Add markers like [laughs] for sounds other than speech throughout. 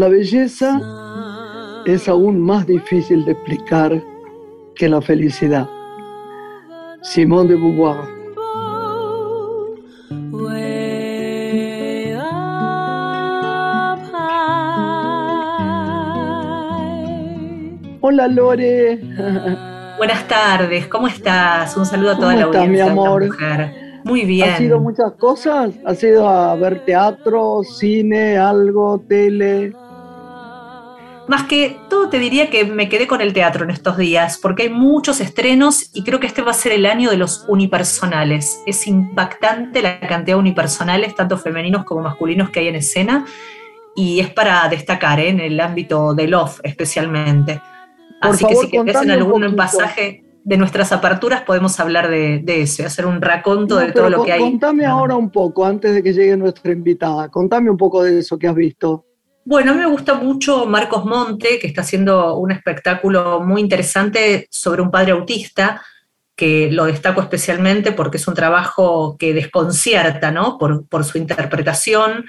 La belleza es aún más difícil de explicar que la felicidad. Simón de Beauvoir. Hola Lore. Buenas tardes, ¿cómo estás? Un saludo a toda la audiencia. mi amor? Muy bien. ¿Ha sido muchas cosas? ¿Ha sido a ver teatro, cine, algo, tele? Más que todo te diría que me quedé con el teatro en estos días, porque hay muchos estrenos y creo que este va a ser el año de los unipersonales. Es impactante la cantidad de unipersonales, tanto femeninos como masculinos, que hay en escena, y es para destacar ¿eh? en el ámbito de Love especialmente. Así que si querés en algún pasaje de nuestras aperturas podemos hablar de, eso, hacer un raconto de todo lo que hay. Contame ahora un poco, antes de que llegue nuestra invitada, contame un poco de eso que has visto. Bueno, a mí me gusta mucho Marcos Monte, que está haciendo un espectáculo muy interesante sobre un padre autista, que lo destaco especialmente porque es un trabajo que desconcierta, ¿no? Por, su interpretación.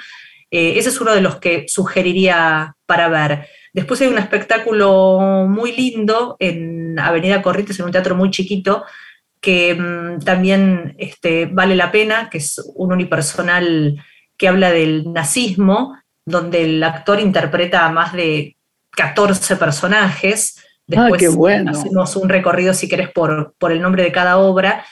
Eh, ese es uno de los que sugeriría para ver. Después hay un espectáculo muy lindo en Avenida Corrientes, en un teatro muy chiquito, que mm, también este, vale la pena, que es un unipersonal que habla del nazismo, donde el actor interpreta a más de 14 personajes. Ah, Después hacemos un recorrido, si querés, por, por el nombre de cada obra.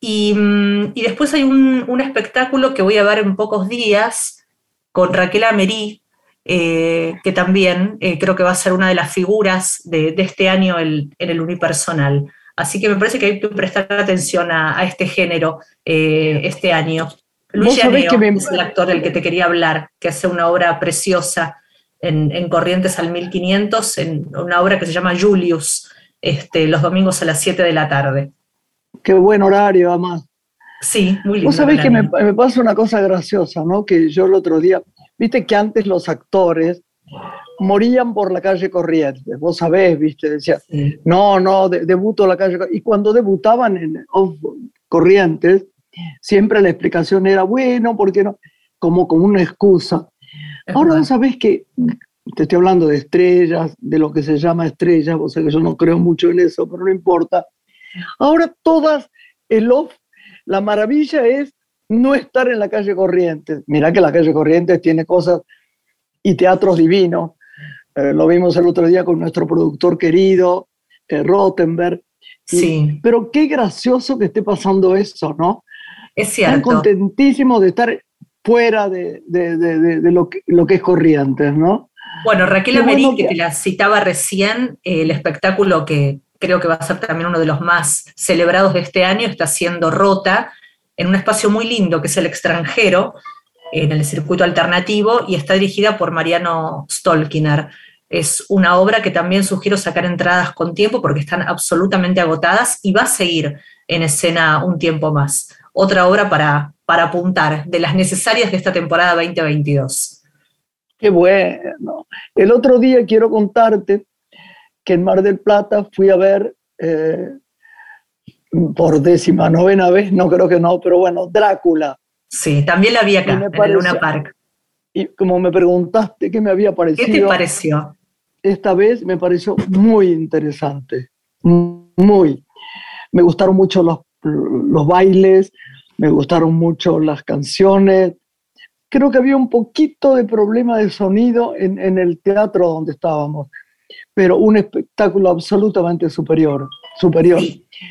Y, mm, después hay un, espectáculo que voy a ver en pocos días con Raquel Amerí, eh, que también eh, creo que va a ser una de las figuras de, este año en el unipersonal. Así que me parece que hay que prestar atención a, este género eh, este año. Luis es el actor del que te quería hablar, que hace una obra preciosa en, Corrientes al 1500, en una obra que se llama Julius, este, los domingos a las 7 de la tarde. Qué buen horario, además. Sí, muy lindo. Vos sabés que me, me, pasa una cosa graciosa, ¿no? Que yo el otro día, viste que antes los actores morían por la calle Corrientes, vos sabés, viste, decía, no, no, debuto la calle Y cuando debutaban en Corrientes, siempre la explicación era, bueno, ¿por qué no? Como, como una excusa. Ahora vos sabés que, te estoy hablando de estrellas, de lo que se llama estrellas, vos sabés que yo no creo mucho en eso, pero no importa. Ahora todas, el off, la maravilla es no estar en la calle Corrientes. Mirá que la calle Corrientes tiene cosas y teatros divinos. Eh, lo vimos el otro día con nuestro productor querido, eh, Rottenberg. Sí. pero qué gracioso que esté pasando eso, ¿no? Es cierto. Están contentísimos de estar fuera de, lo, que, lo, que, es Corrientes, ¿no? Bueno, Raquel Amerí, que te la citaba recién, el espectáculo que creo que va a ser también uno de los más celebrados de este año, está siendo Rota, en un espacio muy lindo que es el extranjero, en el circuito alternativo, y está dirigida por Mariano Stolkiner. Es una obra que también sugiero sacar entradas con tiempo porque están absolutamente agotadas y va a seguir en escena un tiempo más otra obra para, para apuntar, de las necesarias de esta temporada 2022. Qué bueno. El otro día quiero contarte que en Mar del Plata fui a ver eh, por décima novena vez, no creo que no, pero bueno, Drácula. Sí, también la vi acá, en Luna Park. Y como me preguntaste qué me había parecido. ¿Qué te pareció? Esta vez me pareció muy interesante, muy. Me gustaron mucho los los bailes, me gustaron mucho las canciones. Creo que había un poquito de problema de sonido en, el teatro donde estábamos, pero un espectáculo absolutamente superior. superior.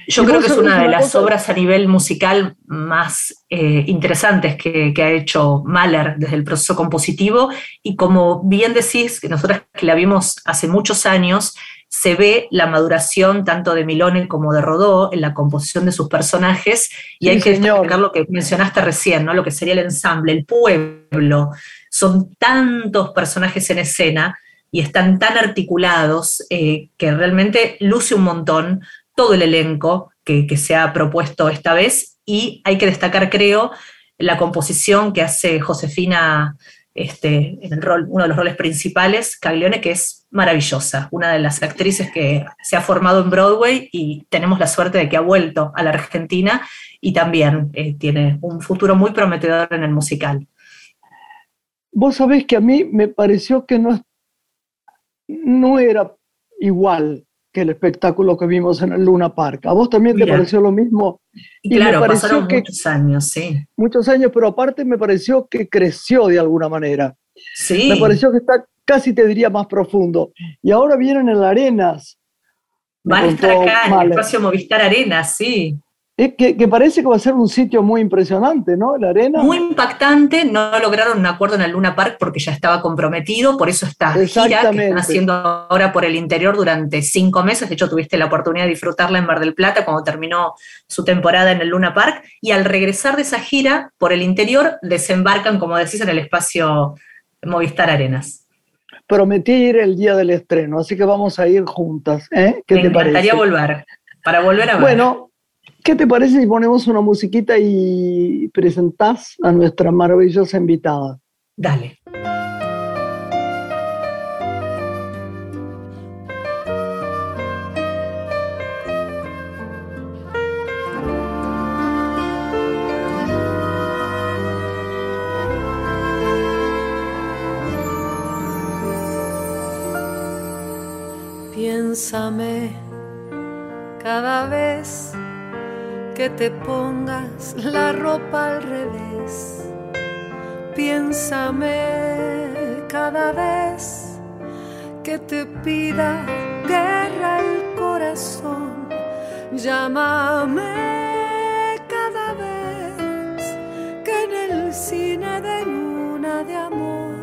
Yo creo que es una de las obras a nivel musical más eh, interesantes que, que, ha hecho Mahler desde el proceso compositivo y como bien decís, que nosotros que la vimos hace muchos años, se ve la maduración tanto de Milone como de Rodó en la composición de sus personajes, y hay que destacar lo que mencionaste recién, ¿no? lo que sería el ensamble, el pueblo. Son tantos personajes en escena y están tan articulados eh, que realmente luce un montón todo el elenco que, que se ha propuesto esta vez, y hay que destacar, creo, la composición que hace Josefina este, en el rol, uno de los roles principales, Caglione, que es maravillosa, una de las actrices que se ha formado en Broadway y tenemos la suerte de que ha vuelto a la Argentina y también eh, tiene un futuro muy prometedor en el musical. Vos sabés que a mí me pareció que no, no era igual que el espectáculo que vimos en el Luna Park. ¿A vos también te pareció lo mismo? Y, claro, pasaron muchos años, sí. Muchos años, pero aparte me pareció que creció de alguna manera. Sí. Me pareció que está casi te diría más profundo. Y ahora vienen en la Arenas. Van a estar acá en el espacio Movistar Arenas, sí. Que, parece que va a ser un sitio muy impresionante, ¿no? La arena. Muy impactante. No lograron un acuerdo en el Luna Park porque ya estaba comprometido. Por eso esta gira que están haciendo ahora por el interior durante cinco meses. De hecho, tuviste la oportunidad de disfrutarla en Mar del Plata cuando terminó su temporada en el Luna Park. Y al regresar de esa gira por el interior, desembarcan, como decís, en el espacio Movistar Arenas prometí ir el día del estreno, así que vamos a ir juntas. ¿eh? ¿Qué Me te encantaría volver, para volver a ver. Bueno, ¿qué te parece si ponemos una musiquita y presentás a nuestra maravillosa invitada? Dale. Piénsame cada vez que te pongas la ropa al revés. Piénsame cada vez que te pida guerra el corazón. Llámame cada vez que en el cine de luna de amor.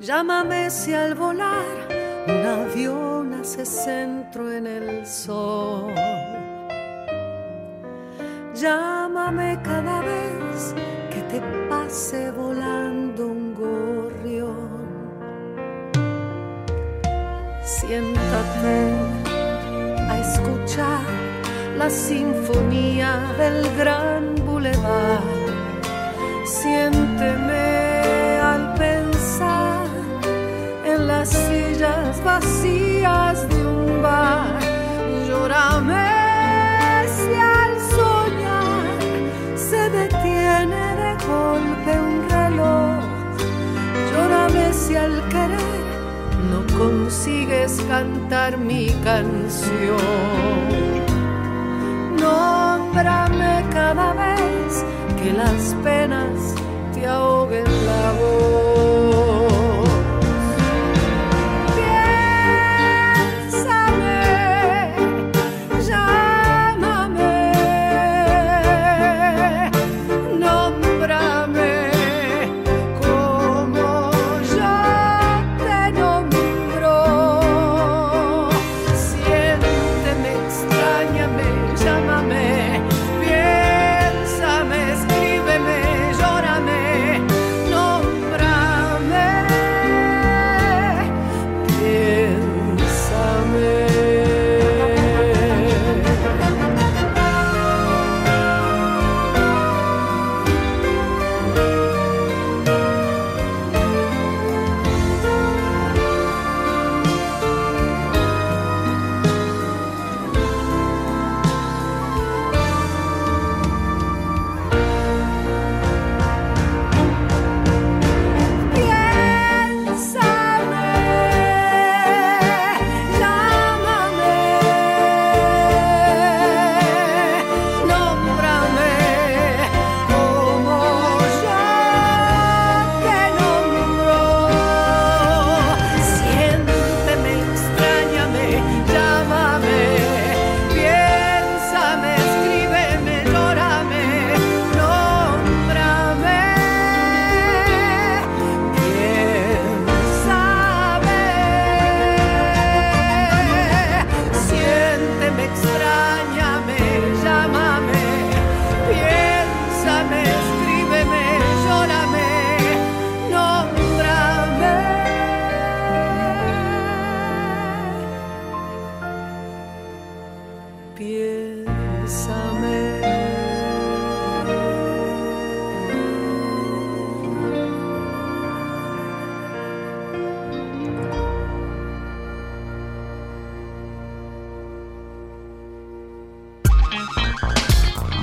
Llámame si al volar un avión hace centro en el sol. Llámame cada vez que te pase volando un gorrión. Siéntate a escuchar la sinfonía del gran bulevar. Siénteme al pensar en las sillas vacías si al querer no consigues cantar mi canción. Nómbrame cada vez que las penas te ahoguen la voz.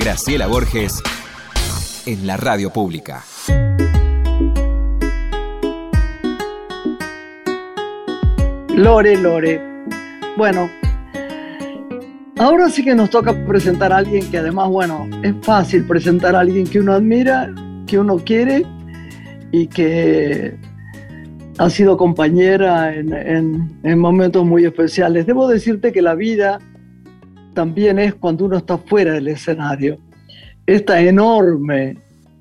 Graciela Borges en la radio pública. Lore, Lore. Bueno, ahora sí que nos toca presentar a alguien que además, bueno, es fácil presentar a alguien que uno admira, que uno quiere y que ha sido compañera en, momentos muy especiales. Debo decirte que la vida también es cuando uno está fuera del escenario. Esta enorme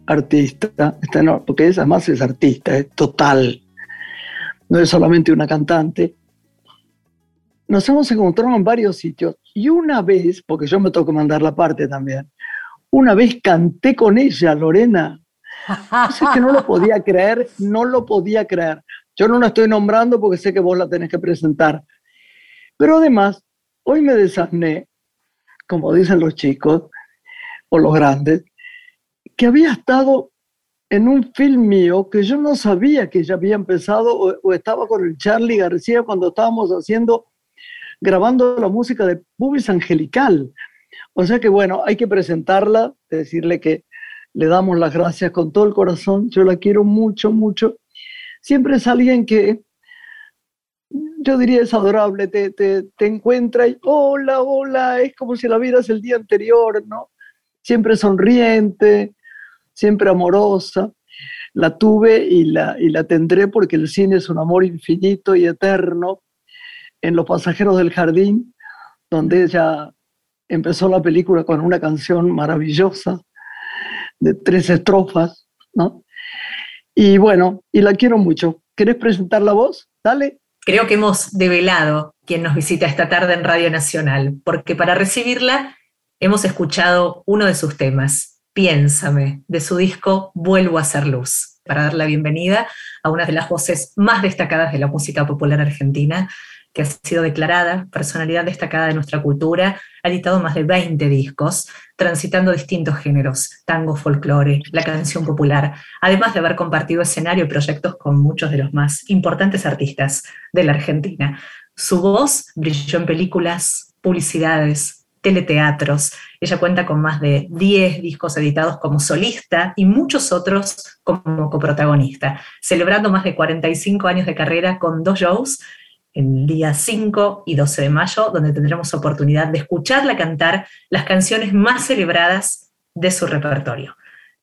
artista, esta enorme, porque ella además es artista, es total, no es solamente una cantante. Nos hemos encontrado en varios sitios y una vez, porque yo me toco mandar la parte también, una vez canté con ella, Lorena. No que no lo podía [laughs] creer, no lo podía creer. Yo no la estoy nombrando porque sé que vos la tenés que presentar. Pero además, hoy me desasné, como dicen los chicos o los grandes, que había estado en un film mío que yo no sabía que ya había empezado o, estaba con el Charlie García cuando estábamos haciendo, grabando la música de Bubis Angelical. O sea que bueno, hay que presentarla, decirle que le damos las gracias con todo el corazón, yo la quiero mucho, mucho siempre es alguien que, yo diría es adorable, te, te, encuentra y hola, hola, es como si la vieras el día anterior, ¿no? Siempre sonriente, siempre amorosa. La tuve y la, y la tendré porque el cine es un amor infinito y eterno. En Los Pasajeros del Jardín, donde ella empezó la película con una canción maravillosa de tres estrofas, ¿no? Y bueno, y la quiero mucho. ¿Querés presentar la voz? Dale. Creo que hemos develado quien nos visita esta tarde en Radio Nacional, porque para recibirla hemos escuchado uno de sus temas, Piénsame, de su disco Vuelvo a ser luz, para dar la bienvenida a una de las voces más destacadas de la música popular argentina, que ha sido declarada personalidad destacada de nuestra cultura, ha editado más de 20 discos, transitando distintos géneros, tango, folclore, la canción popular, además de haber compartido escenario y proyectos con muchos de los más importantes artistas de la Argentina. Su voz brilló en películas, publicidades, teleteatros. Ella cuenta con más de 10 discos editados como solista y muchos otros como coprotagonista, celebrando más de 45 años de carrera con dos shows el día 5 y 12 de mayo, donde tendremos oportunidad de escucharla cantar las canciones más celebradas de su repertorio.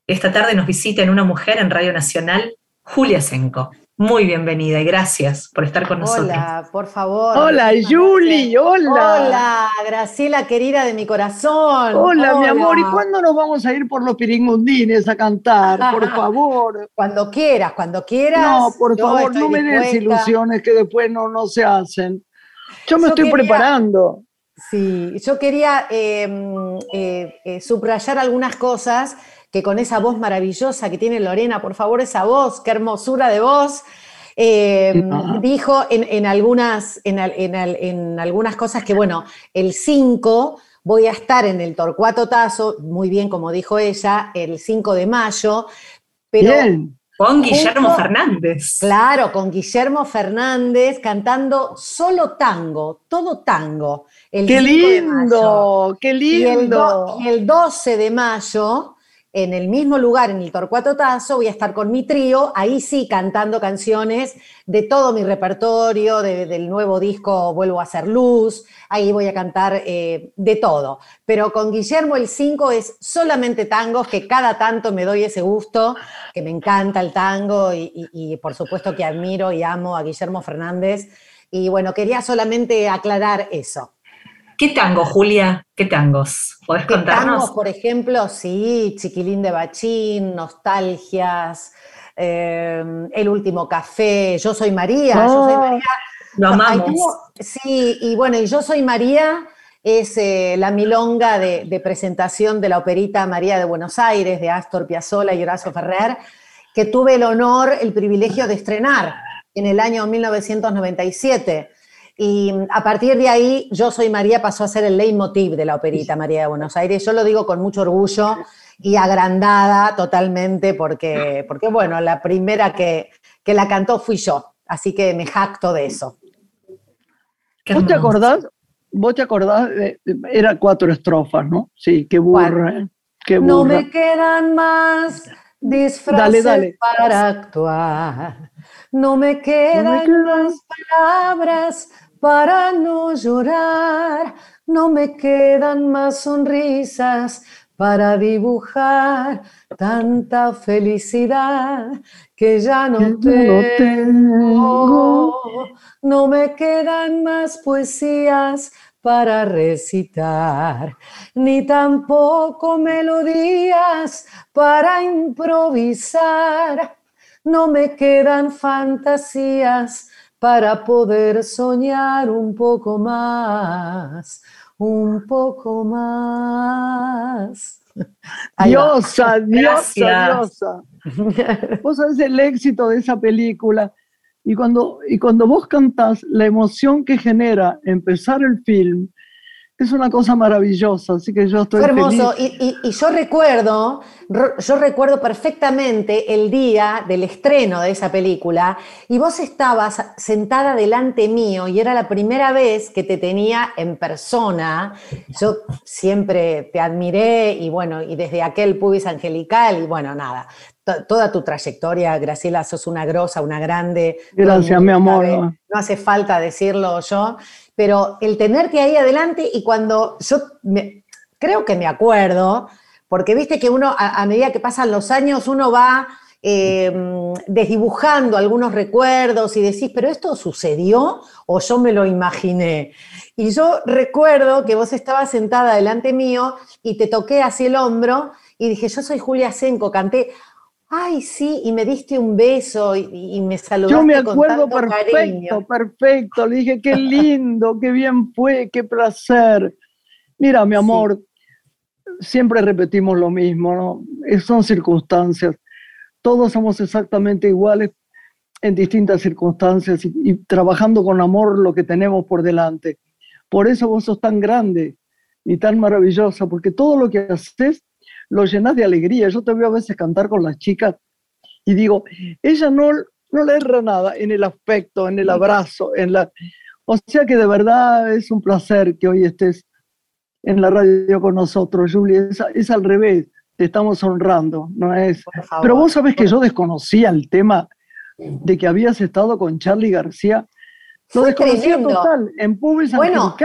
Esta tarde nos visita en Una Mujer en Radio Nacional, Julia Senco. Muy bienvenida y gracias por estar con nosotros. Hola, por favor. Hola, Juli, hola. Hola, Graciela querida de mi corazón. Hola, mi amor, ¿y cuándo nos vamos a ir por los piringundines a cantar? Por [laughs] favor. Cuando quieras, cuando quieras. No, por favor, no me des ilusiones que después no, no se hacen. Yo me estoy preparando. Sí, yo quería em, eh, eh, subrayar algunas cosas que con esa voz maravillosa que tiene Lorena, por favor, esa voz, qué hermosura de voz, eh, dijo en, algunas, en, algunas cosas que, bueno, el 5 voy a estar en el Torcuato Tazo, muy bien como dijo ella, el 5 de mayo, pero... Con Guillermo Fernández. Claro, con Guillermo Fernández cantando solo tango, todo tango. ¡Qué lindo! ¡Qué lindo! y el 12 de mayo en el mismo lugar, en el Torcuato Tazo, voy a estar con mi trío, ahí sí cantando canciones de todo mi repertorio, del nuevo disco Vuelvo a hacer luz, ahí voy a cantar eh, de todo. Pero con Guillermo el 5 es solamente tangos, que cada tanto me doy ese gusto, que me encanta el tango y por supuesto que admiro y amo a Guillermo Fernández. Y bueno, quería solamente aclarar eso. ¿Qué tango, Julia? ¿Qué tangos? ¿Podés contarnos? Tangos, por ejemplo, sí, Chiquilín de Bachín, Nostalgias, eh, El Último Café, Yo Soy María, Yo Soy oh, María. Lo amamos. sí, y bueno, y Yo Soy María es eh, la milonga de, presentación de la operita María de Buenos Aires, de Astor Piazzolla y Horacio Ferrer, que tuve el honor, el privilegio de estrenar en el año 1997. Y a partir de ahí, Yo Soy María pasó a ser el leitmotiv de la operita María de Buenos Aires. Yo lo digo con mucho orgullo y agrandada totalmente porque, porque bueno, la primera que, que la cantó fui yo, así que me jacto de eso. ¿Vos te acordás? ¿Vos te acordás? Era cuatro estrofas, ¿no? Sí, qué burra. No me quedan más disfraces para actuar. No me quedan más palabras para no llorar, no me quedan más sonrisas para dibujar tanta felicidad que ya no, tengo. No me quedan más poesías para recitar, ni tampoco melodías para improvisar. No me quedan fantasías para poder soñar un poco más, un poco más. [laughs] Diosa, [laughs] diosa, diosa. Vos sabés el éxito de esa película y cuando, y cuando vos cantás, la emoción que genera empezar el film es una cosa maravillosa, así que yo estoy Fue hermoso. Y, y, yo recuerdo, yo recuerdo perfectamente el día del estreno de esa película y vos estabas sentada delante mío y era la primera vez que te tenía en persona. Yo siempre te admiré y bueno, y desde aquel pubis angelical y bueno, nada, toda tu trayectoria, Graciela, sos una grosa, una grande. Gracias, mi amor. No hace falta decirlo yo, pero el tenerte ahí adelante y cuando yo creo que me acuerdo, porque viste que uno, a, medida que pasan los años, uno va em, desdibujando algunos recuerdos y decís, pero esto sucedió o yo me lo imaginé. Y yo recuerdo que vos estabas sentada delante mío y te toqué hacia el hombro y dije, yo soy Julia Senco, canté ay, sí, y me diste un beso y, me saludaste Yo me acuerdo perfecto, perfecto. Le dije, qué [laughs] lindo, qué bien fue, qué placer. Mira, mi amor, siempre repetimos lo mismo, ¿no? Son circunstancias. Todos somos exactamente iguales en distintas circunstancias y, y trabajando con amor lo que tenemos por delante. Por eso vos sos tan grande y tan maravillosa, porque todo lo que haces lo llenas de alegría. Yo te veo a veces cantar con las chicas y digo, ella no, no le erra nada en el aspecto, en el abrazo, en la... O sea que de verdad es un placer que hoy estés en la radio con nosotros, Julia. Es, al revés, te estamos honrando, ¿no es? Pero vos sabés que yo desconocía el tema de que habías estado con Charlie García. Lo desconocía total, en público bueno,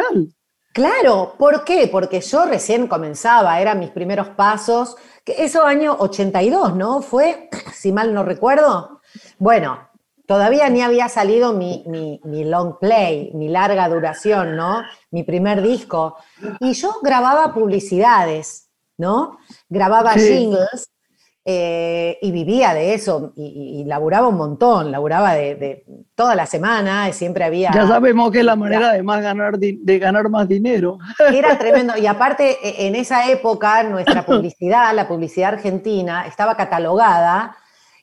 Claro, ¿por qué? Porque yo recién comenzaba, eran mis primeros pasos, que eso año 82, ¿no? Fue, [clears throat] si mal no recuerdo. Bueno, todavía ni había salido mi, long play, mi larga duración, ¿no? Mi primer disco. Y yo grababa publicidades, ¿no? Grababa jingles eh, y vivía de eso y, laburaba un montón, laburaba de, toda la semana y siempre había... Ya sabemos que es la manera de, más ganar, de ganar más dinero. [laughs] Era tremendo y aparte e, en esa época nuestra publicidad, la publicidad argentina, estaba catalogada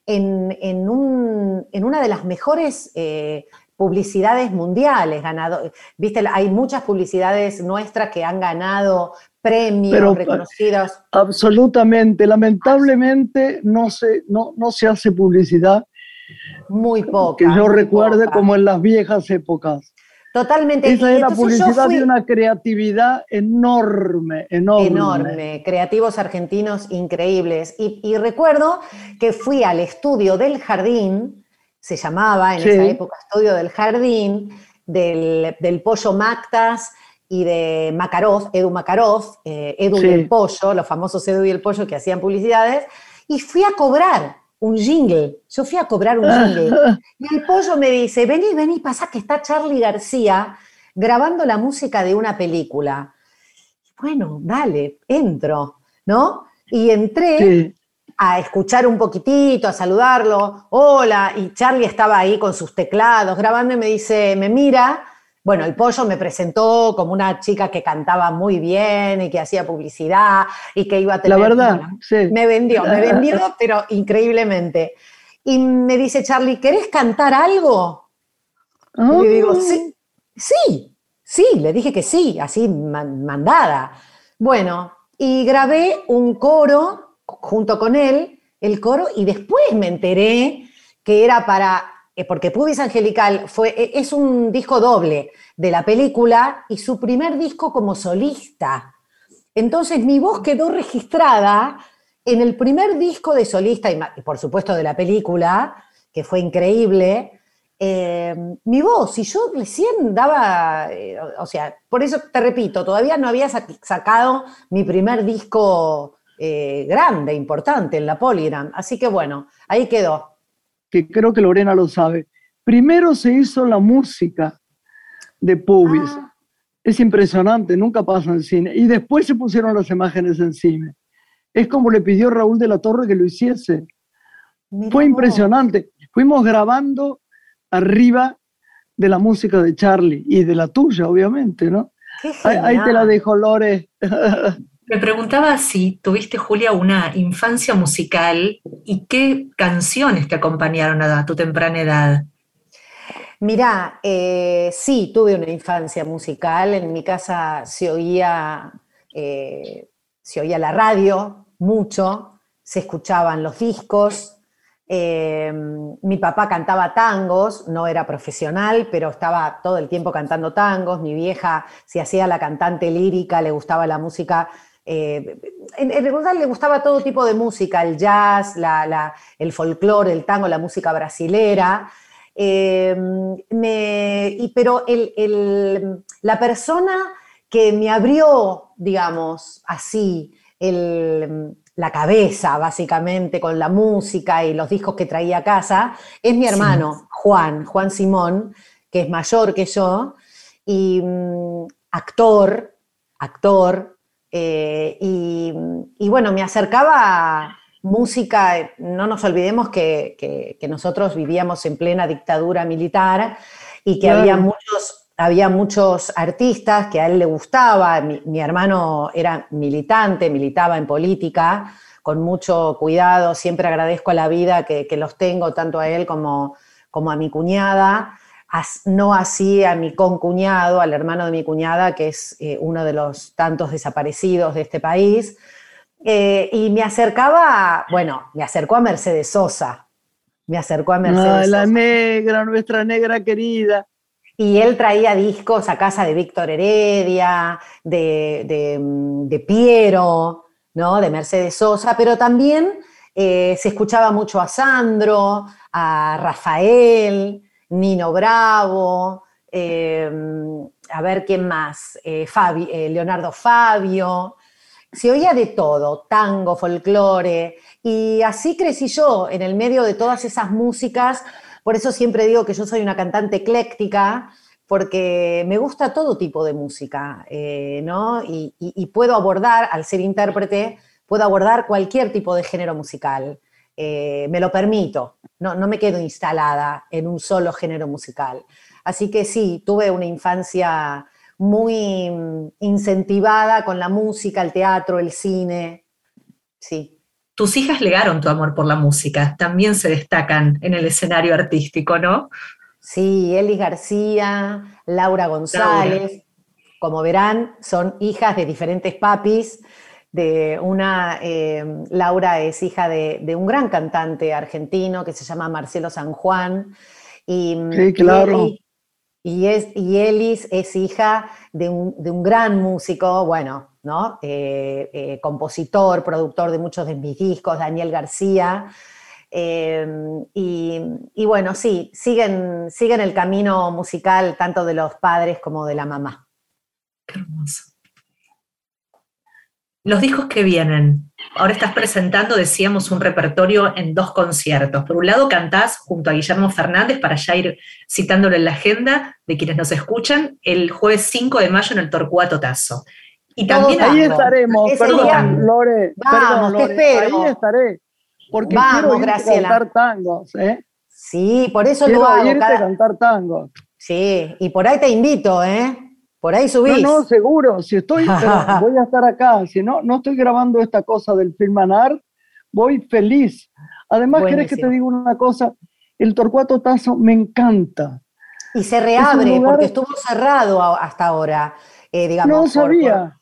en, en, una de las mejores... Eh, publicidades mundiales, ganado, viste, hay muchas publicidades nuestras que han ganado premios reconocidos. Absolutamente, lamentablemente no se, no, no se hace publicidad. Muy poca. Que yo recuerde como en las viejas épocas. Totalmente. Esa era publicidad de una creatividad enorme, enorme. Enorme, creativos argentinos increíbles. Y, recuerdo que fui al estudio del jardín, se llamaba en esa época Estudio del Jardín, del, del Pollo Mactas, y de Makarov, Edu Makarov, eh, Edu y el Pollo, los famosos Edu y el Pollo que hacían publicidades, y fui a cobrar un jingle. Yo fui a cobrar un jingle. [laughs] Y el pollo me dice, vení, vení, pasa que está Charlie García grabando la música de una película. Bueno, dale, entro, ¿no? Y entré a escuchar un poquitito, a saludarlo, hola, y Charlie estaba ahí con sus teclados grabando y me dice, me mira, bueno, el pollo me presentó como una chica que cantaba muy bien y que hacía publicidad y que iba a tener... La verdad, sí. Me vendió, me vendió, [laughs] pero increíblemente. Y me dice, Charlie, ¿querés cantar algo? Y le digo, sí, sí, sí, le dije que sí, así mandada. Bueno, y grabé un coro junto con él, el coro, y después me enteré que era para eh, porque Pubis Angelical fue, e, es un disco doble de la película y su primer disco como solista. Entonces mi voz quedó registrada en el primer disco de solista, y por supuesto de la película, que fue increíble, eh, mi voz, y yo recién daba, eh, o sea, por eso te repito, todavía no había sacado mi primer disco eh, grande, importante en la Polygram. Así que bueno, ahí quedó. Que creo que Lorena lo sabe. Primero se hizo la música de Pubis. Ah. Es impresionante, nunca pasa en cine. Y después se pusieron las imágenes en cine. Es como le pidió Raúl de la Torre que lo hiciese. Fue impresionante. Fuimos grabando arriba de la música de Charlie y de la tuya, obviamente, ¿no? Ahí, te la dejo, Lore. [laughs] Me preguntaba si tuviste, Julia, una infancia musical y qué canciones te acompañaron a tu temprana edad. Mirá, eh, sí, tuve una infancia musical. En mi casa se oía, eh, se oía la radio mucho, se escuchaban los discos, eh, mi papá cantaba tangos, no era profesional, pero estaba todo el tiempo cantando tangos. Mi vieja se hacía la cantante lírica, le gustaba la música. Eh, en, realidad le gustaba todo tipo de música, el jazz, el folclore, el tango, la música brasilera. Eh, pero la persona que me abrió, digamos, así, el, la cabeza, básicamente, con la música y los discos que traía a casa, es mi hermano, Juan, Juan Simón, que es mayor que yo, y mm, actor, actor, eh, y, bueno, me acercaba música, no nos olvidemos que, nosotros vivíamos en plena dictadura militar y que había muchos había muchos artistas que a él le gustaba, mi, hermano era militante, militaba en política, con mucho cuidado, siempre agradezco a la vida que, los tengo, tanto a él como, como a mi cuñada, no así a mi concuñado, al hermano de mi cuñada, que es eh, uno de los tantos desaparecidos de este país. Eh, y me acercaba, bueno, me acercó a Mercedes Sosa. Me acercó a Mercedes La negra, nuestra negra querida. Y él traía discos a casa de Víctor Heredia, de, Piero, ¿no? de Mercedes Sosa, pero también eh, se escuchaba mucho a Sandro, a Rafael, Nino Bravo, eh, a ver quién más, eh, Leonardo Fabio. Se oía de todo, tango, folclore, y así crecí yo en el medio de todas esas músicas por eso siempre digo que yo soy una cantante ecléctica, porque me gusta todo tipo de música, eh, ¿no? Y, puedo abordar, al ser intérprete, puedo abordar cualquier tipo de género musical. Eh, me lo permito, no, no me quedo instalada en un solo género musical. Así que sí, tuve una infancia muy mm, incentivada con la música, el teatro, el cine. Sí. Tus hijas legaron tu amor por la música, también se destacan en el escenario artístico, ¿no? Sí, Eli García, Laura González, como verán, son hijas de diferentes papis. De una, eh, Laura es hija de, un gran cantante argentino que se llama Marcelo San Juan. Y, sí, claro. Y, es, y Elis es hija de un, de un gran músico, bueno, eh, eh, compositor, productor de muchos de mis discos, Daniel García. Em, y, bueno, sí, siguen, siguen el camino musical tanto de los padres como de la mamá. Qué hermoso. Los discos que vienen. Ahora estás presentando, decíamos, un repertorio en dos conciertos. Por un lado, cantás junto a Guillermo Fernández, para ya ir citándolo en la agenda de quienes nos escuchan, el jueves 5 de mayo en el Torcuato Tazo. Y también ahí estaremos, perdón, Lore, Vamos, perdón, Lore, ahí estaré, porque quiero irte a cantar tangos, ¿eh? Sí, por eso quiero lo hago. irte a cantar tangos. Sí, y por ahí te invito, ¿eh? Por ahí subís. No, no, seguro, si estoy, [laughs] voy a estar acá, si no, no estoy grabando esta cosa del Filmanar, voy feliz. Además, ¿querés que te diga una cosa? El Torcuato Tazo me encanta. Y se reabre, porque estuvo cerrado hasta ahora, eh, digamos. No sabía.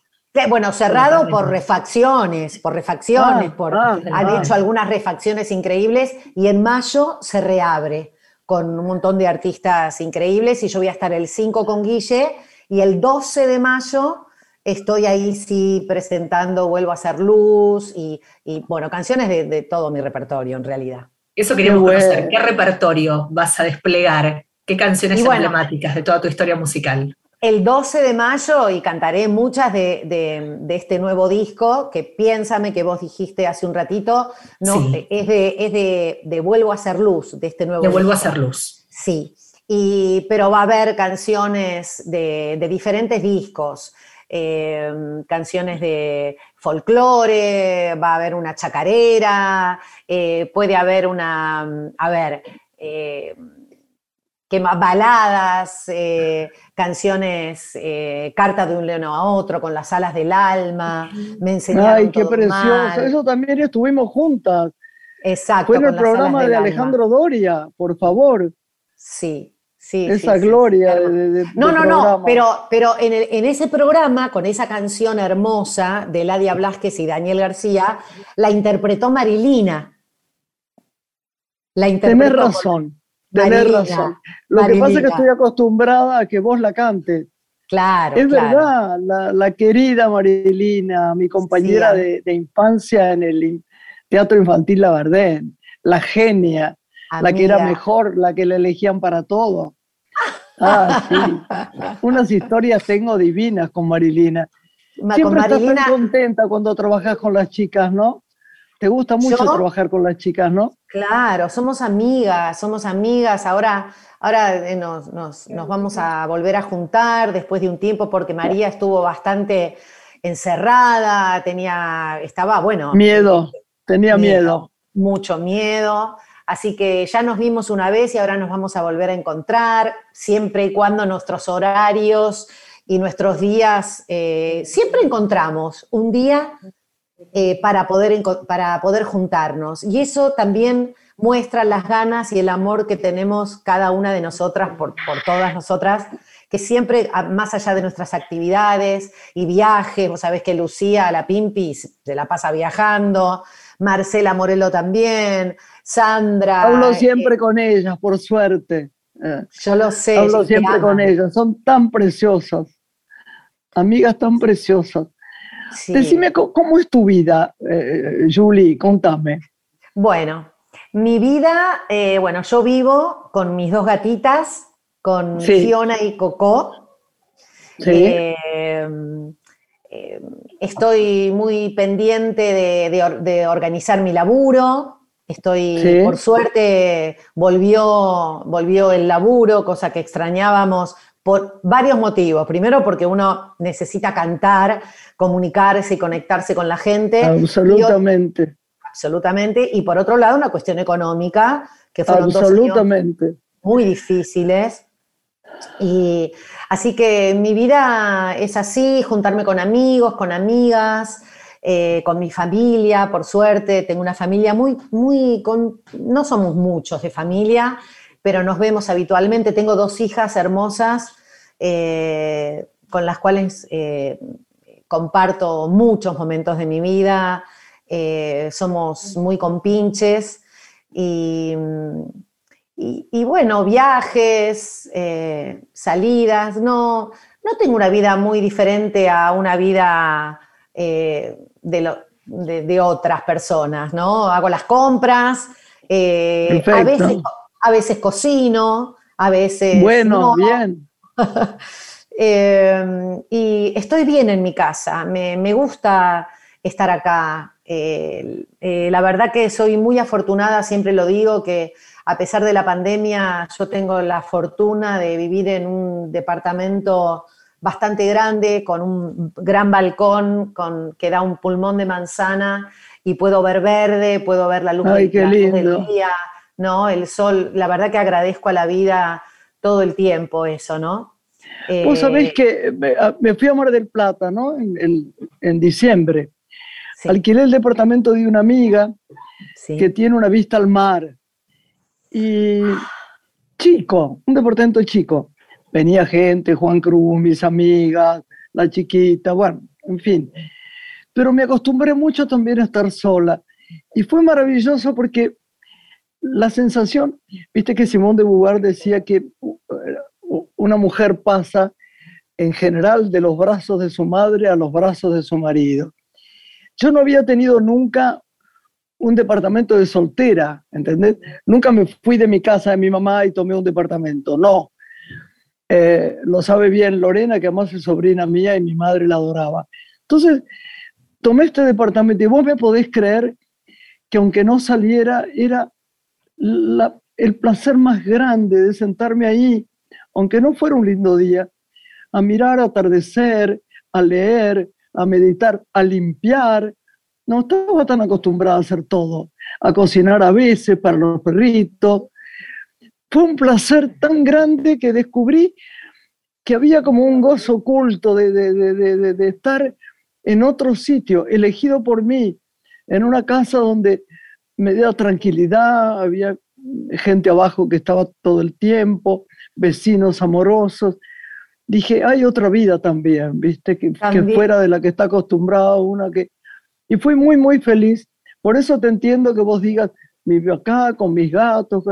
Bueno, cerrado por refacciones, por refacciones, ah, por, ah, han hecho algunas refacciones increíbles y en mayo se reabre con un montón de artistas increíbles y yo voy a estar el 5 con Guille y el 12 de mayo estoy ahí sí presentando Vuelvo a hacer luz y, bueno, canciones de, todo mi repertorio en realidad. Eso queríamos conocer. ¿Qué repertorio vas a desplegar? ¿Qué canciones emblemáticas de toda tu historia musical? El 12 de mayo, y cantaré muchas de, este nuevo disco, que piénsame que vos dijiste hace un ratito, no, es, de, de, Vuelvo a hacer luz, de este nuevo De Vuelvo a hacer luz. Sí, y, pero va a haber canciones de, diferentes discos. Em, canciones de folclore, va a haber una chacarera, eh, puede haber una, a ver, eh, que más baladas, eh, canciones, carta de un león a otro, con las alas del alma, me enseñaron Ay, qué precioso, eso también estuvimos juntas. Exacto. Fue en el programa de Alejandro Doria, por favor. Sí, esa gloria de, No, no, no, pero, pero en, ese programa, con esa canción hermosa de Ladia Blasquez y Daniel García, la interpretó Marilina. La interpretó tenés razón, tenés razón. Lo que pasa es que estoy acostumbrada a que vos la cantes. Claro. Es verdad, la, querida Marilina, mi compañera de, infancia en el Teatro Infantil La Verdén, la genia, la que era mejor, la que le elegían para todo. Ah, sí. Unas historias tengo divinas con Marilina. Siempre estás tan contenta cuando trabajas con las chicas, ¿no? Te gusta mucho trabajar con las chicas, ¿no? Claro, somos amigas, somos amigas. Ahora, ahora eh, nos, nos, vamos a volver a juntar después de un tiempo porque María estuvo bastante encerrada, tenía, estaba, bueno. Miedo, tenía miedo. Mucho miedo. Así que ya nos vimos una vez y ahora nos vamos a volver a encontrar, siempre y cuando nuestros horarios y nuestros días, eh, siempre encontramos un día eh, para, poder, para poder juntarnos. Y eso también muestra las ganas y el amor que tenemos cada una de nosotras por, por todas nosotras, que siempre, más allá de nuestras actividades y viajes, vos sabés que Lucía, la Pimpi, se la pasa viajando, Marcela Morelo también, Sandra. Hablo eh, siempre con ellas, por suerte. Eh, yo lo sé. Hablo siempre con ellas, son tan preciosas, amigas tan preciosas. Decime cómo es tu vida, eh, Julie, contame. Bueno, mi vida, bueno, yo vivo con mis dos gatitas, con Fiona y Coco. estoy muy pendiente de organizar mi laburo, Estoy, por suerte, volvió, volvió el laburo, cosa que extrañábamos por varios motivos. Primero, porque uno necesita cantar, comunicarse y conectarse con la gente. Absolutamente. absolutamente. Y por otro lado, una cuestión económica, que fueron absolutamente. Dos muy difíciles. Y así que mi vida es así, juntarme con amigos, con amigas, eh, con mi familia, por suerte, tengo una familia muy, muy, con, no somos muchos de familia, pero nos vemos habitualmente. Tengo dos hijas hermosas eh, con las cuales eh, comparto muchos momentos de mi vida, somos muy compinches y, y, bueno, viajes, salidas, no, no tengo una vida muy diferente a una vida de, otras personas, ¿no? Hago las compras, eh, a, veces, a veces cocino, a veces... Bueno, bien. [laughs] Eh, y estoy bien en mi casa, me, gusta estar acá. Eh, la verdad que soy muy afortunada, siempre lo digo, que a pesar de la pandemia yo tengo la fortuna de vivir en un departamento bastante grande, con un gran balcón con, que da un pulmón de manzana y puedo ver verde, puedo ver la luz, del día, ¿no? El sol, la verdad que agradezco a la vida todo el tiempo eso, ¿no? Vos sabés eh, que me, fui a Mar del Plata, ¿no? En, diciembre. Alquilé el departamento de una amiga que tiene una vista al mar. Y chico, un departamento chico venía gente, Juan Cruz, mis amigas, la chiquita, bueno, en fin. Pero me acostumbré mucho también a estar sola. Y fue maravilloso porque la sensación, viste que Simón de Beauvoir decía que uh, una mujer pasa en general de los brazos de su madre a los brazos de su marido. Yo no había tenido nunca un departamento de soltera, ¿entendés? Nunca me fui de mi casa de mi mamá y tomé un departamento, no. Eh, lo sabe bien Lorena, que además es sobrina mía y mi madre la adoraba. Entonces, tomé este departamento y vos me podés creer que aunque no saliera, era el placer más grande de sentarme ahí, aunque no fuera un lindo día, a mirar atardecer, a leer, a meditar, a limpiar. No estaba tan acostumbrada a hacer todo, a cocinar a veces para los perritos. Fue un placer tan grande que descubrí que había como un gozo oculto de, de estar en otro sitio, elegido por mí, en una casa donde me dio tranquilidad, había gente abajo que estaba todo el tiempo, vecinos amorosos, dije, hay otra vida también, ¿viste? Que, fuera de la que está acostumbrada una que... Y fui muy, muy feliz. Por eso te entiendo que vos digas, vivo acá con mis gatos.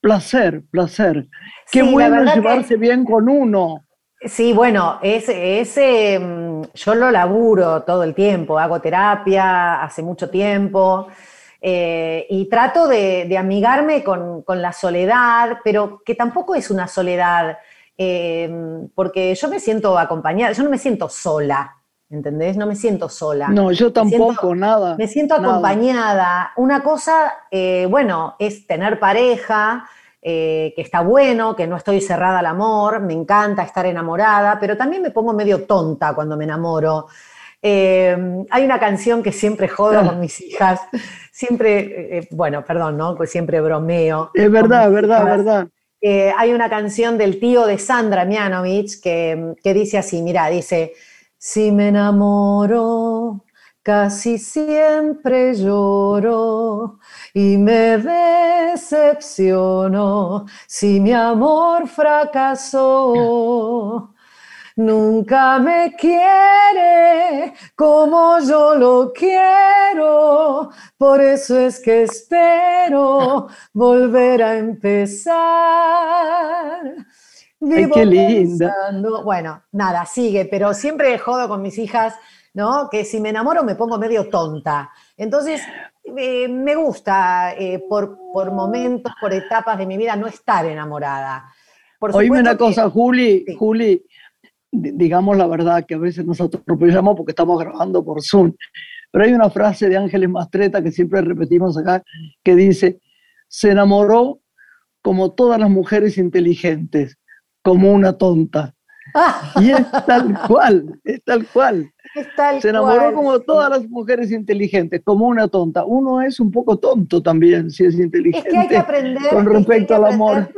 Placer, placer. Qué bueno llevarse bien con uno. Sí, bueno, ese, ese, mm, yo lo laburo todo el tiempo, hago terapia hace mucho tiempo eh, y trato de, amigarme con, con, la soledad, pero que tampoco es una soledad Em, porque yo me siento acompañada, yo no me siento sola, ¿entendés? No me siento sola. No, yo tampoco, nada. Me siento acompañada. Una cosa, eh, bueno, es tener pareja, eh, que está bueno, que no estoy cerrada al amor, me encanta estar enamorada, pero también me pongo medio tonta cuando me enamoro. Em, hay una canción que siempre jodo con [laughs] mis hijas, siempre, eh, bueno, perdón, ¿no? Pues siempre bromeo. Es verdad, es verdad, es verdad hay una canción del tío de Sandra Mianovich que, que dice así, mira, dice, si me enamoro, casi siempre lloro y me decepciono si mi amor fracasó. Nunca me quiere como yo lo quiero, por eso es que espero volver a empezar. Ay, qué linda. Bueno, nada, sigue, pero siempre jodo con mis hijas, ¿no? Que si me enamoro me pongo medio tonta. Entonces, eh, me gusta eh, por, por momentos, por etapas de mi vida no estar enamorada. Oíme una cosa, Juli, Juli, digamos la verdad, que a veces nos atropellamos porque estamos grabando por Zoom. Pero hay una frase de Ángeles Mastreta que siempre repetimos acá, que dice, se enamoró como todas las mujeres inteligentes, como una tonta. Y es tal [laughs] cual, es tal cual. se enamoró como todas las mujeres inteligentes, como una tonta. Uno es un poco tonto también, si es inteligente. hay que aprender, con respecto al amor.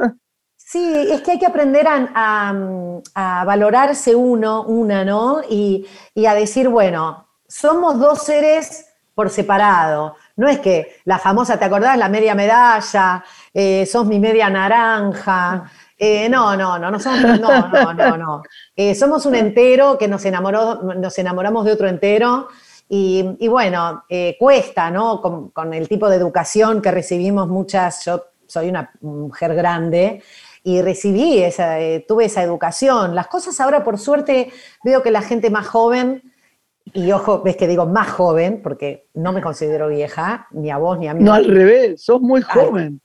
Sí, es que hay que aprender a, valorarse uno, una, ¿no? Y, a decir, bueno, somos dos seres por separado. No es que la famosa, ¿te acordás? La media medalla, eh, sos mi media naranja. Eh, no, no, no, no somos, no, no, no, no. Eh, somos un entero que nos, enamoró, nos enamoramos de otro entero. Y, bueno, cuesta, ¿no? con el tipo de educación que recibimos muchas, yo soy una mujer grande, y recibí esa, eh, tuve esa educación. Las cosas ahora, por suerte, veo que la gente más joven, y ojo, ves que digo más joven, porque no me considero vieja, ni a vos ni a mí. No, al revés, sos muy joven.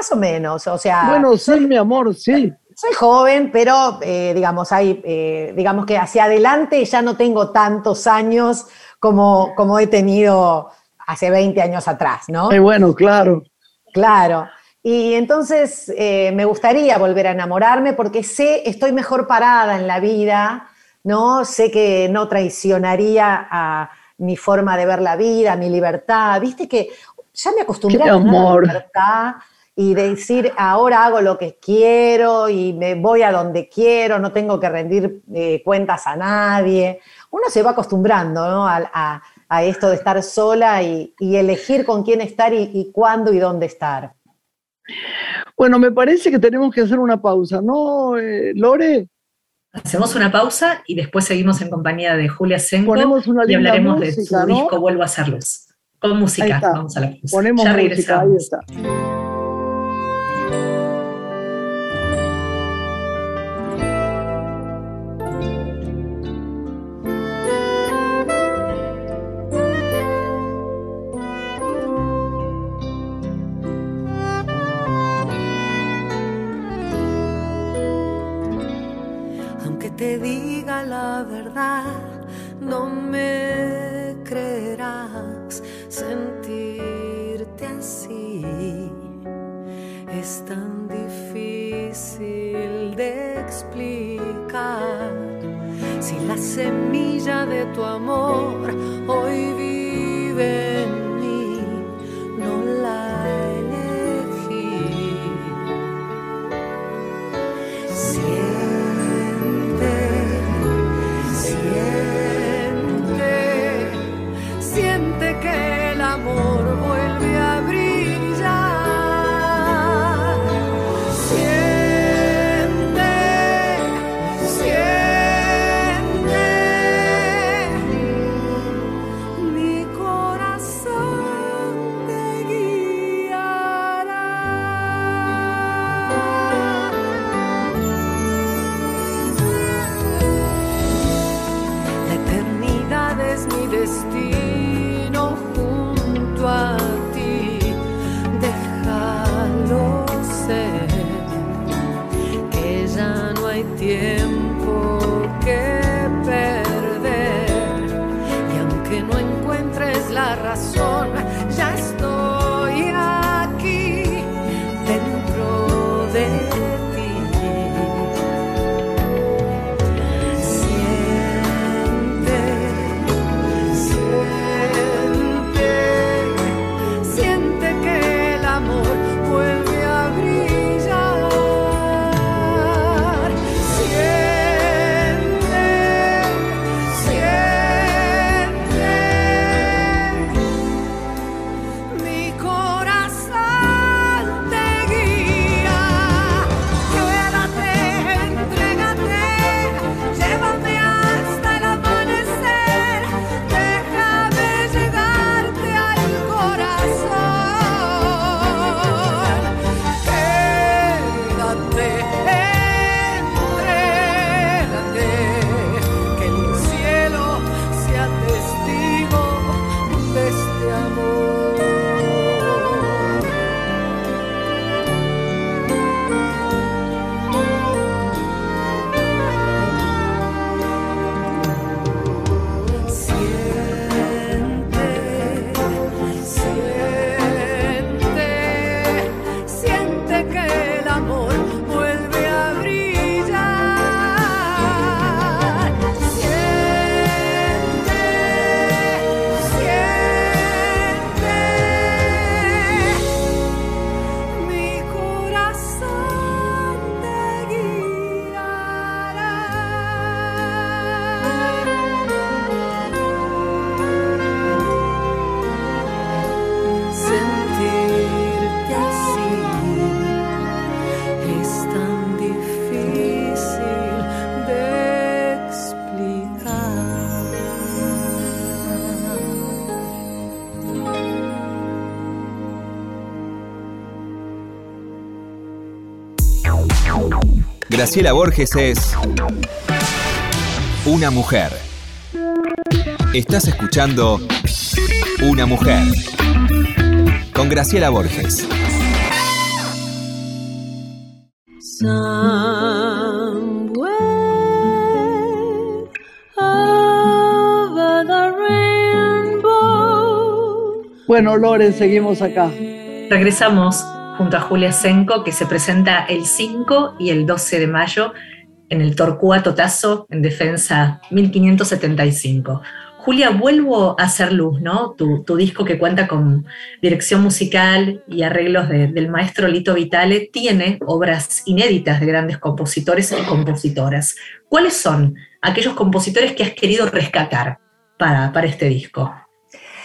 Más o menos, o sea. Bueno, sí, mi amor, sí. Soy joven, pero eh, digamos, hay, eh, digamos que hacia adelante ya no tengo tantos años como, como he tenido hace 20 años atrás, ¿no? bueno, claro. Claro. Y entonces eh, me gustaría volver a enamorarme porque sé, estoy mejor parada en la vida, ¿no? Sé que no traicionaría a mi forma de ver la vida, mi libertad. Viste que ya me acostumbré a la libertad y decir ahora hago lo que quiero y me voy a donde quiero, no tengo que rendir eh, cuentas a nadie. Uno se va acostumbrando ¿no? a, esto de estar sola y, elegir con quién estar y cuándo y dónde estar. Bueno, me parece que tenemos que hacer una pausa, ¿no, eh, Lore? Hacemos una pausa y después seguimos en compañía de Julia Senko y hablaremos de su disco Vuelvo a hacerlos. Con música, vamos a la pausa. Ponemos ya música, ahí está. La Graciela Borges es una mujer. Estás escuchando Una mujer con Graciela Borges. Somewhere over the rainbow. Bueno, Loren, seguimos acá. Regresamos junto a Julia Senco, que se presenta el 5 y el 12 de mayo en el Torcuato Tazo en Defensa 1575. Julia, vuelvo a hacer luz, ¿no? Tu, disco que cuenta con dirección musical y arreglos de- del maestro Lito Vitale tiene obras inéditas de grandes compositores y compositoras. ¿Cuáles son aquellos compositores que has querido rescatar para, para este disco?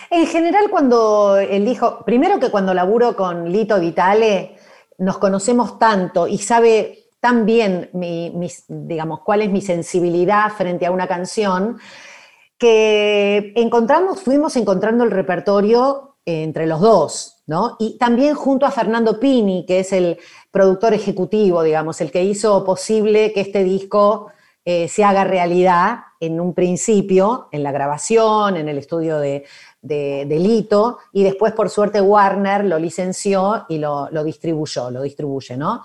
En general, cuando elijo, primero que cuando laburo con Lito Vitale, nos conocemos tanto y sabe tan bien mi, digamos, cuál es mi sensibilidad frente a una canción, que encontramos, fuimos encontrando el repertorio entre los dos, ¿no? Y también junto a Fernando Pini, que es el productor ejecutivo, digamos, el que hizo posible que este disco eh, se haga realidad en un principio, en la grabación, en el estudio de, de, de Lito, y después, por suerte, Warner lo licenció y lo, distribuyó, lo distribuye, ¿no?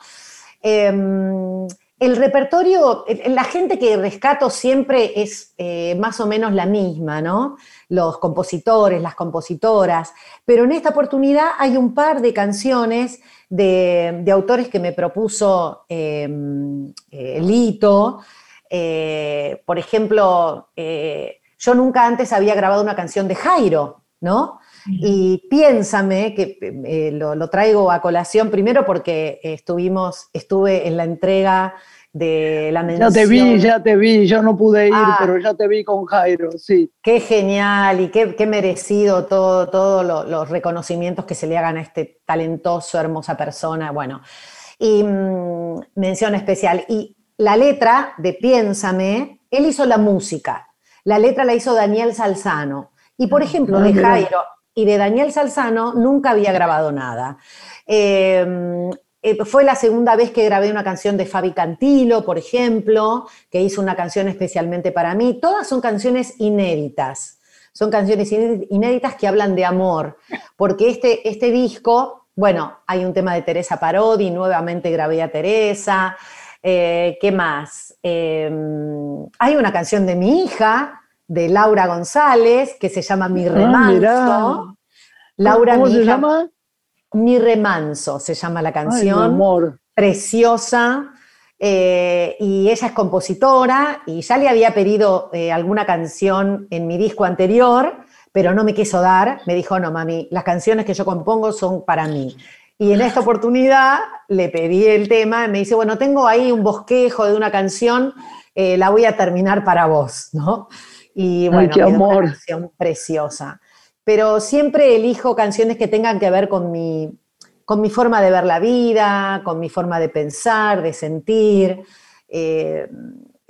Em, el repertorio, la gente que rescato siempre es eh, más o menos la misma, ¿no? Los compositores, las compositoras, pero en esta oportunidad hay un par de canciones de, autores que me propuso em, eh, Lito. Eh, por ejemplo, yo nunca antes había grabado una canción de Jairo, ¿no? Y piénsame, que eh, lo, traigo a colación primero porque estuvimos, estuve en la entrega de la mención. Ya te vi, ya te vi, yo no pude ir, ah. pero ya te vi con Jairo, sí. Qué genial y qué, merecido todos todo los reconocimientos que se le hagan a este talentoso, hermosa persona. Bueno, y mm, mención especial. Y la letra de Piénsame, él hizo la música. La letra la hizo Daniel Salzano. Y por ejemplo, ah, de Jairo, y de Daniel Salzano nunca había grabado nada. Em, eh, fue la segunda vez que grabé una canción de Fabi Cantilo, por ejemplo, que hizo una canción especialmente para mí. Todas son canciones inéditas. Son canciones inéditas que hablan de amor, porque este, este disco, bueno, hay un tema de Teresa Parodi, nuevamente grabé a Teresa. Eh, ¿Qué más? Em, hay una canción de mi hija, de Laura González, que se llama Mi ah, Remanso. Laura, ¿Cómo se llama? Mi Remanso se llama la canción. amor. Preciosa. Eh, y ella es compositora y ya le había pedido eh, alguna canción en mi disco anterior, pero no me quiso dar. Me dijo, no, mami, las canciones que yo compongo son para mí. Y en esta oportunidad le pedí el tema y me dice, bueno, tengo ahí un bosquejo de una canción, eh, la voy a terminar para vos, ¿no? Y bueno, qué amor. una canción preciosa. Pero siempre elijo canciones que tengan que ver con mi, con mi forma de ver la vida, con mi forma de pensar, de sentir. Eh,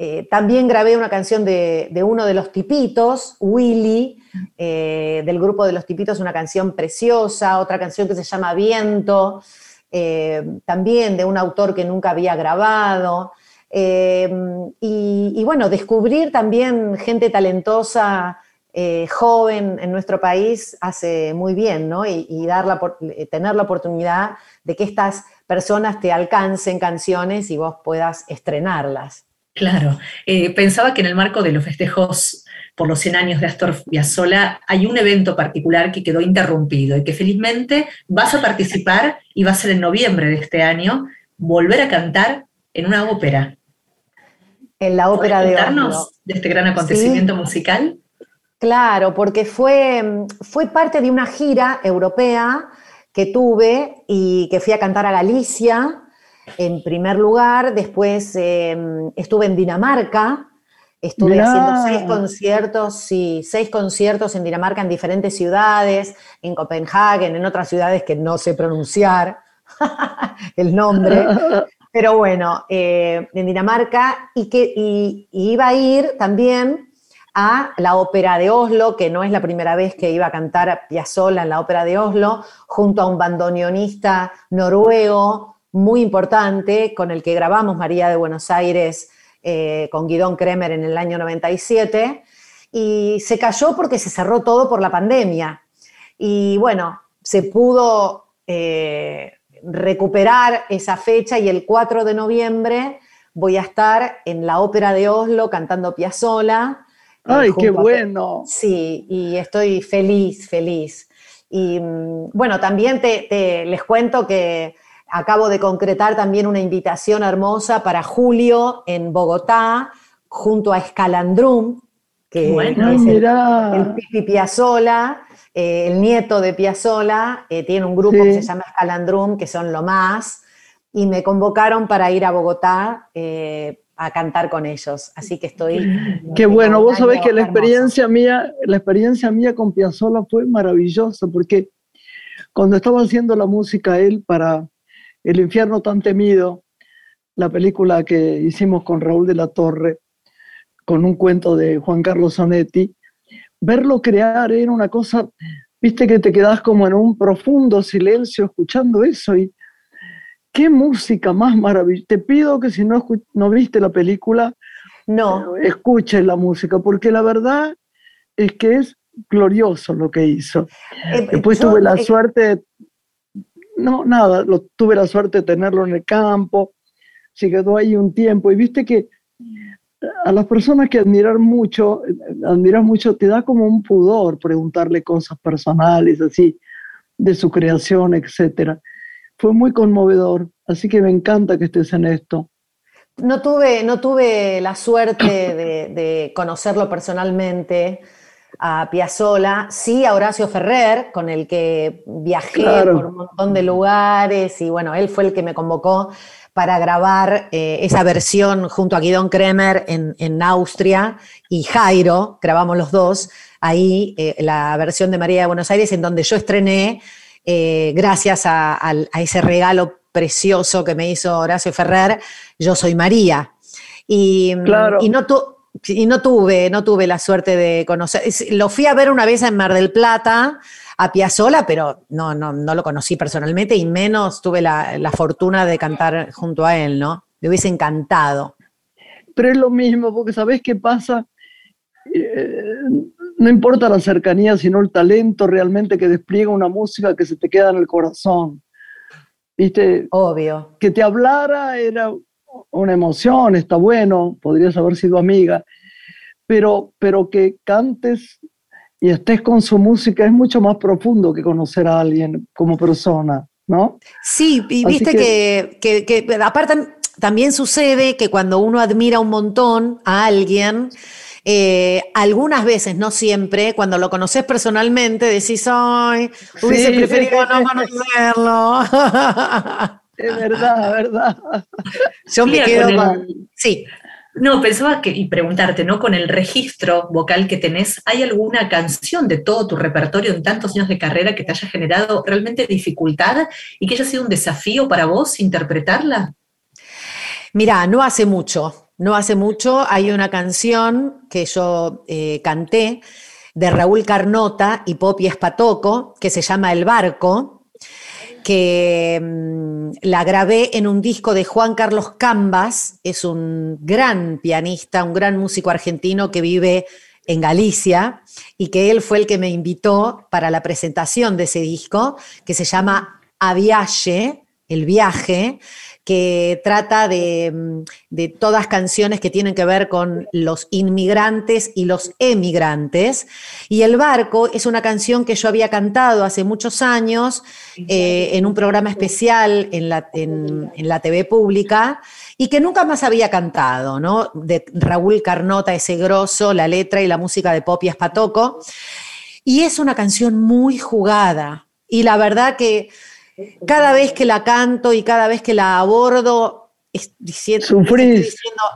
eh, también grabé una canción de, uno de los tipitos, Willy, eh, del grupo de los tipitos, una canción preciosa, otra canción que se llama Viento, también de un autor que nunca había grabado. Y, bueno, descubrir también gente talentosa, eh, joven en nuestro país hace muy bien, ¿no? Y, eh, tener la oportunidad de que estas personas te alcancen canciones y vos puedas estrenarlas. Claro, eh, pensaba que en el marco de los festejos por los 100 años de Astor Piazzolla hay un evento particular que quedó interrumpido y que felizmente vas a participar y va a ser en noviembre de este año, volver a cantar en una ópera en la ópera de Oslo. de este gran acontecimiento musical? Claro, porque fue, fue parte de una gira europea que tuve y que fui a cantar a Galicia en primer lugar, después em, estuve en Dinamarca, estuve haciendo seis conciertos, sí, seis conciertos en Dinamarca en diferentes ciudades, en Copenhague, en otras ciudades que no sé pronunciar [laughs] el nombre, [laughs] Pero bueno, eh, en Dinamarca y que iba a ir también a la ópera de Oslo, que no es la primera vez que iba a cantar a Piazzolla en la ópera de Oslo, junto a un bandoneonista noruego muy importante, con el que grabamos María de Buenos Aires eh, con Guidón Kremer en el año 97, y se cayó porque se cerró todo por la pandemia. Y bueno, se pudo eh, recuperar esa fecha y el 4 de noviembre voy a estar en la Ópera de Oslo cantando Piazzolla. Eh, ¡Ay, qué bueno! Sí, y estoy feliz, feliz. Y mm, bueno, también te, les cuento que acabo de concretar también una invitación hermosa para julio en Bogotá, junto a Escalandrum, que es el, el Pipi Piazzolla, eh, el nieto de Piazzola eh, tiene un grupo que se llama Escalandrum, que son lo más, y me convocaron para ir a Bogotá eh, a cantar con ellos. Así que estoy. Qué bueno, vos sabés que la experiencia mía, la experiencia mía con Piazzola fue maravillosa, porque cuando estaba haciendo la música él para El infierno tan temido, la película que hicimos con Raúl de la Torre, con un cuento de Juan Carlos Zanetti, verlo crear era una cosa, viste que te quedas como en un profundo silencio escuchando eso y qué música más maravillosa. Te pido que si no, no viste la película, no. escuches la música, porque la verdad es que es glorioso lo que hizo. Eh, Después tuve la eh, suerte, no, nada, lo, tuve la suerte de tenerlo en el campo, se quedó ahí un tiempo y viste que a las personas que admirar mucho, admiras mucho, te da como un pudor preguntarle cosas personales, así, de su creación, etcétera. Fue muy conmovedor, así que me encanta que estés en esto. No tuve, no tuve la suerte de, conocerlo personalmente a Piazzola, sí a Horacio Ferrer, con el que viajé por un montón de lugares y bueno, él fue el que me convocó para grabar eh, esa versión junto a Guidón Kremer en, Austria y Jairo, grabamos los dos, ahí eh, la versión de María de Buenos Aires, en donde yo estrené, eh, gracias a, ese regalo precioso que me hizo Horacio Ferrer, Yo Soy María. Y, y no, y no tuve, no tuve la suerte de conocer. Lo fui a ver una vez en Mar del Plata, a Piazzola, pero no, no, no lo conocí personalmente y menos tuve la, fortuna de cantar junto a él, ¿no? Me hubiese encantado. Pero es lo mismo, porque ¿sabés qué pasa? Eh, no importa la cercanía, sino el talento realmente que despliega una música que se te queda en el corazón. ¿Viste? Obvio. Que te hablara era una emoción, está bueno, podrías haber sido amiga, pero, pero que cantes y estés con su música es mucho más profundo que conocer a alguien como persona, ¿no? Sí, y viste que, que, aparte también sucede que cuando uno admira un montón a alguien, eh, algunas veces, no siempre, cuando lo conoces personalmente, decís, ay, hubiese preferido no conocerlo. [laughs] Es verdad, verdad. [laughs] Yo me quedo con... Sí. No, pensaba que, y preguntarte, ¿no? Con el registro vocal que tenés, ¿hay alguna canción de todo tu repertorio en tantos años de carrera que te haya generado realmente dificultad y que haya sido un desafío para vos interpretarla? Mira, no hace mucho, no hace mucho hay una canción que yo eh, canté de Raúl Carnota y Popi Espatoco que se llama El Barco que mm, la grabé en un disco de Juan Carlos Cambas, es un gran pianista, un gran músico argentino que vive en Galicia y que él fue el que me invitó para la presentación de ese disco, que se llama Aviaje, el viaje, que trata mm, de, todas canciones que tienen que ver con los inmigrantes y los emigrantes. Y El Barco es una canción que yo había cantado hace muchos años eh, en un programa especial en la, en, la TV pública y que nunca más había cantado, ¿no? De Raúl Carnota, ese grosso, la letra y la música de Popi Espatoco. Y es una canción muy jugada. Y la verdad que cada vez que la canto y cada vez que la abordo, es diciendo,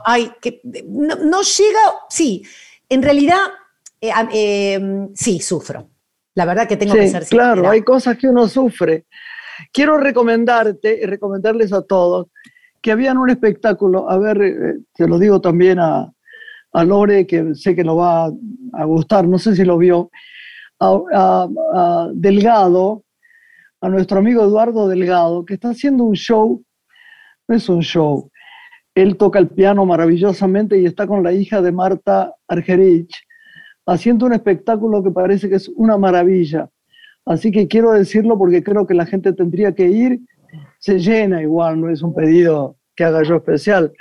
ay, que no, llega, sí, en realidad, eh, eh, sí, sufro. La verdad que tengo que ser sincera. Claro, hay cosas que uno sufre. Quiero recomendarte y recomendarles a todos que habían un espectáculo, a ver, eh, te lo digo también a, Lore, que sé que lo va a, gustar, no sé si lo vio, a Delgado, a nuestro amigo Eduardo Delgado, que está haciendo un show, no es un show, él toca el piano maravillosamente y está con la hija de Marta Argerich, haciendo un espectáculo que parece que es una maravilla. Así que quiero decirlo porque creo que la gente tendría que ir, se llena igual, no es un pedido que haga yo especial,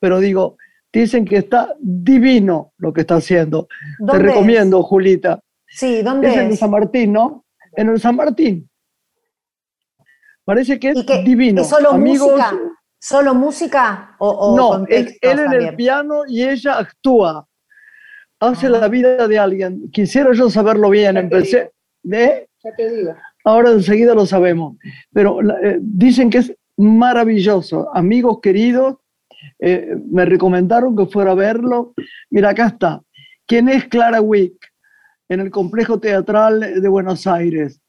pero digo, dicen que está divino lo que está haciendo. Te recomiendo, Julita. Sí, ¿dónde es? En San Martín, ¿no? En el San Martín. Parece que es divino. ¿Es solo música? ¿Solo música? O, no, él, en el piano y ella actúa. Hace la vida de alguien. Quisiera yo saberlo bien. Empecé. ¿eh? Ya te digo. Ahora enseguida lo sabemos. Pero eh, dicen que es maravilloso. Amigos queridos, eh, me recomendaron que fuera a verlo. Mira, acá está. ¿Quién es Clara Wick? En el complejo teatral de Buenos Aires.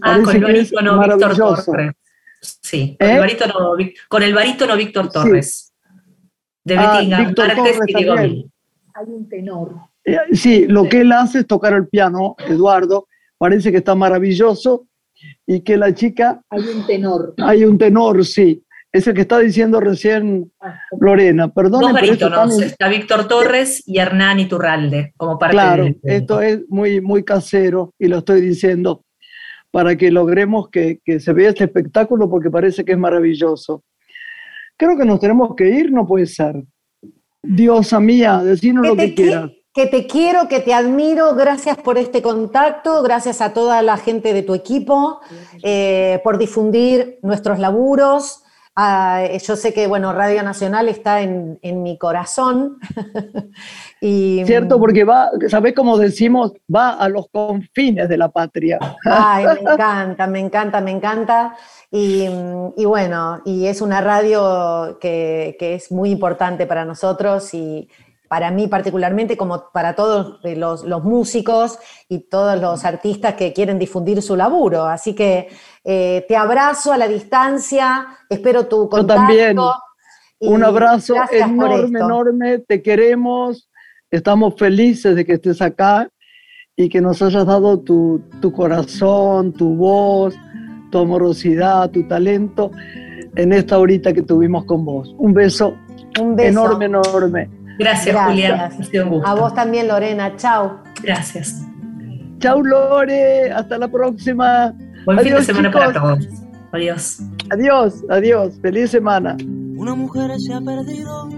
Ah, con el barítono Víctor Torres. Sí, con, el ¿Eh? barítono, con el barítono Víctor Torres. De ah, Bettinga, Torres y Hay un tenor. Eh, sí, lo que él hace es tocar el piano, Eduardo. Parece que está maravilloso y que la chica... Hay un tenor. Hay un tenor, sí es el que está diciendo recién ah, Lorena. Perdón. Barítonos, está Víctor Torres y Hernán Iturralde como parte Claro, esto es muy, muy casero y lo estoy diciendo para que logremos que, se vea este espectáculo porque parece que es maravilloso. creo que nos tenemos que ir, no puede ser. Diosa mía, decirnos lo que quieras. Que te quiero, que te admiro, gracias por este contacto, gracias a toda la gente de tu equipo, eh, por difundir nuestros laburos. Ah, yo sé que, bueno, Radio Nacional está en, mi corazón. [laughs] y, Cierto, porque va, ¿sabes cómo decimos? Va a los confines de la patria. Ay, me [laughs] encanta, me encanta, me encanta. Y, bueno, y es una radio que, que, es muy importante para nosotros y, para mí particularmente, como para todos los, músicos y todos los artistas que quieren difundir su laburo. Así que eh, te abrazo a la distancia, espero tu contacto. Yo también. Un abrazo enorme, enorme, te queremos, estamos felices de que estés acá y que nos hayas dado tu, tu corazón, tu voz, tu amorosidad, tu talento en esta horita que tuvimos con vos. Un beso, un beso. enorme, enorme. Gracias, Julián. A vos también, Lorena. Chao. Gracias. Chao, Lore. Hasta la próxima. Buen fin de semana para todos. Adiós. Adiós, adiós. Feliz semana. Una mujer se ha perdido.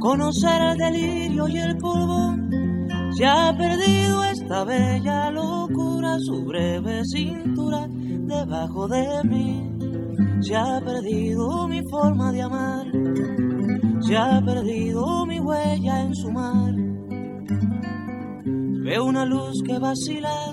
Conocer el delirio y el polvo. Se ha perdido esta bella locura, su breve cintura debajo de mí. Se ha perdido mi forma de amar se ha perdido mi huella en su mar. Veo una luz que vacila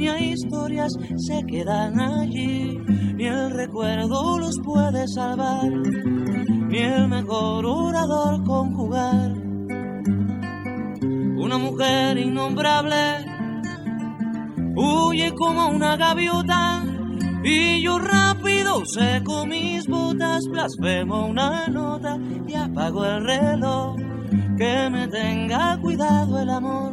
ni a historias se quedan allí, ni el recuerdo los puede salvar, ni el mejor orador conjugar. Una mujer innombrable huye como una gaviota y yo rápido seco mis botas, blasfemo una nota y apago el reloj. Que me tenga cuidado el amor,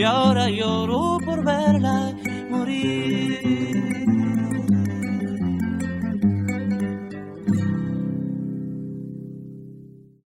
y ahora lloro por verla morir.